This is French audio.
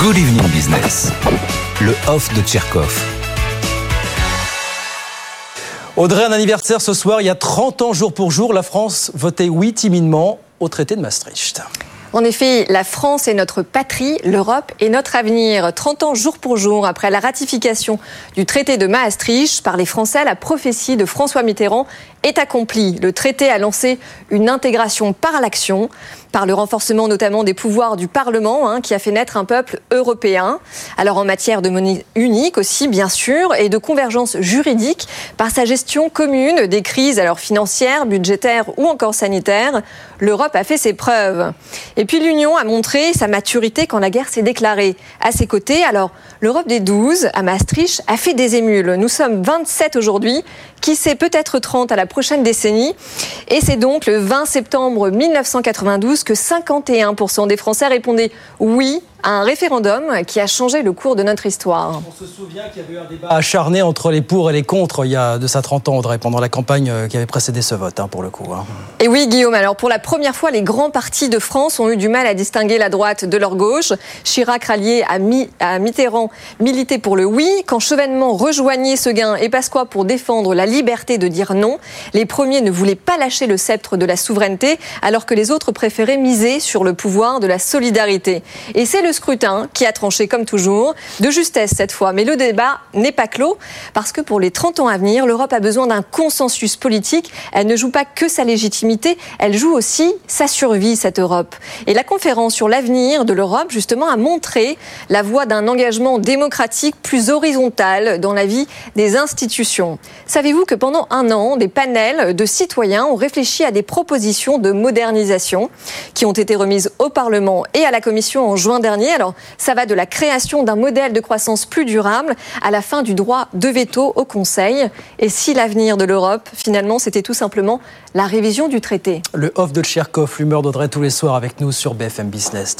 Good Evening Business. Le off de Tcherkov. Audrey, un anniversaire ce soir, il y a 30 ans jour pour jour, la France votait oui timidement au traité de Maastricht. En effet, la France est notre patrie, l'Europe est notre avenir. 30 ans jour pour jour après la ratification du traité de Maastricht par les Français, la prophétie de François Mitterrand est accomplie. Le traité a lancé une intégration par l'action, par le renforcement notamment des pouvoirs du Parlement, hein, qui a fait naître un peuple européen. Alors en matière de monnaie unique aussi, bien sûr, et de convergence juridique, par sa gestion commune des crises, alors financières, budgétaires ou encore sanitaires, l'Europe a fait ses preuves. Et puis l'Union a montré sa maturité quand la guerre s'est déclarée. À ses côtés, alors l'Europe des 12 à Maastricht a fait des émules. Nous sommes 27 aujourd'hui, qui sait peut-être 30 à la prochaine décennie. Et c'est donc le 20 septembre 1992 que 51% des Français répondaient oui un référendum qui a changé le cours de notre histoire. On se souvient qu'il y avait eu un débat acharné entre les pour et les contre il y a de ça 30 ans, Audrey, pendant la campagne euh, qui avait précédé ce vote, hein, pour le coup. Hein. Et oui, Guillaume, alors pour la première fois, les grands partis de France ont eu du mal à distinguer la droite de leur gauche. Chirac rallié à, à Mitterrand militait pour le oui, quand Chevènement rejoignait Seguin et Pasqua pour défendre la liberté de dire non. Les premiers ne voulaient pas lâcher le sceptre de la souveraineté, alors que les autres préféraient miser sur le pouvoir de la solidarité. Et c'est le scrutin qui a tranché comme toujours, de justesse cette fois. Mais le débat n'est pas clos, parce que pour les 30 ans à venir, l'Europe a besoin d'un consensus politique. Elle ne joue pas que sa légitimité, elle joue aussi sa survie, cette Europe. Et la conférence sur l'avenir de l'Europe, justement, a montré la voie d'un engagement démocratique plus horizontal dans la vie des institutions. Savez-vous que pendant un an, des panels de citoyens ont réfléchi à des propositions de modernisation qui ont été remises au Parlement et à la Commission en juin alors, ça va de la création d'un modèle de croissance plus durable à la fin du droit de veto au Conseil. Et si l'avenir de l'Europe, finalement, c'était tout simplement la révision du traité? Le off de Tcherkov, l'humeur d'Audrey tous les soirs avec nous sur BFM Business.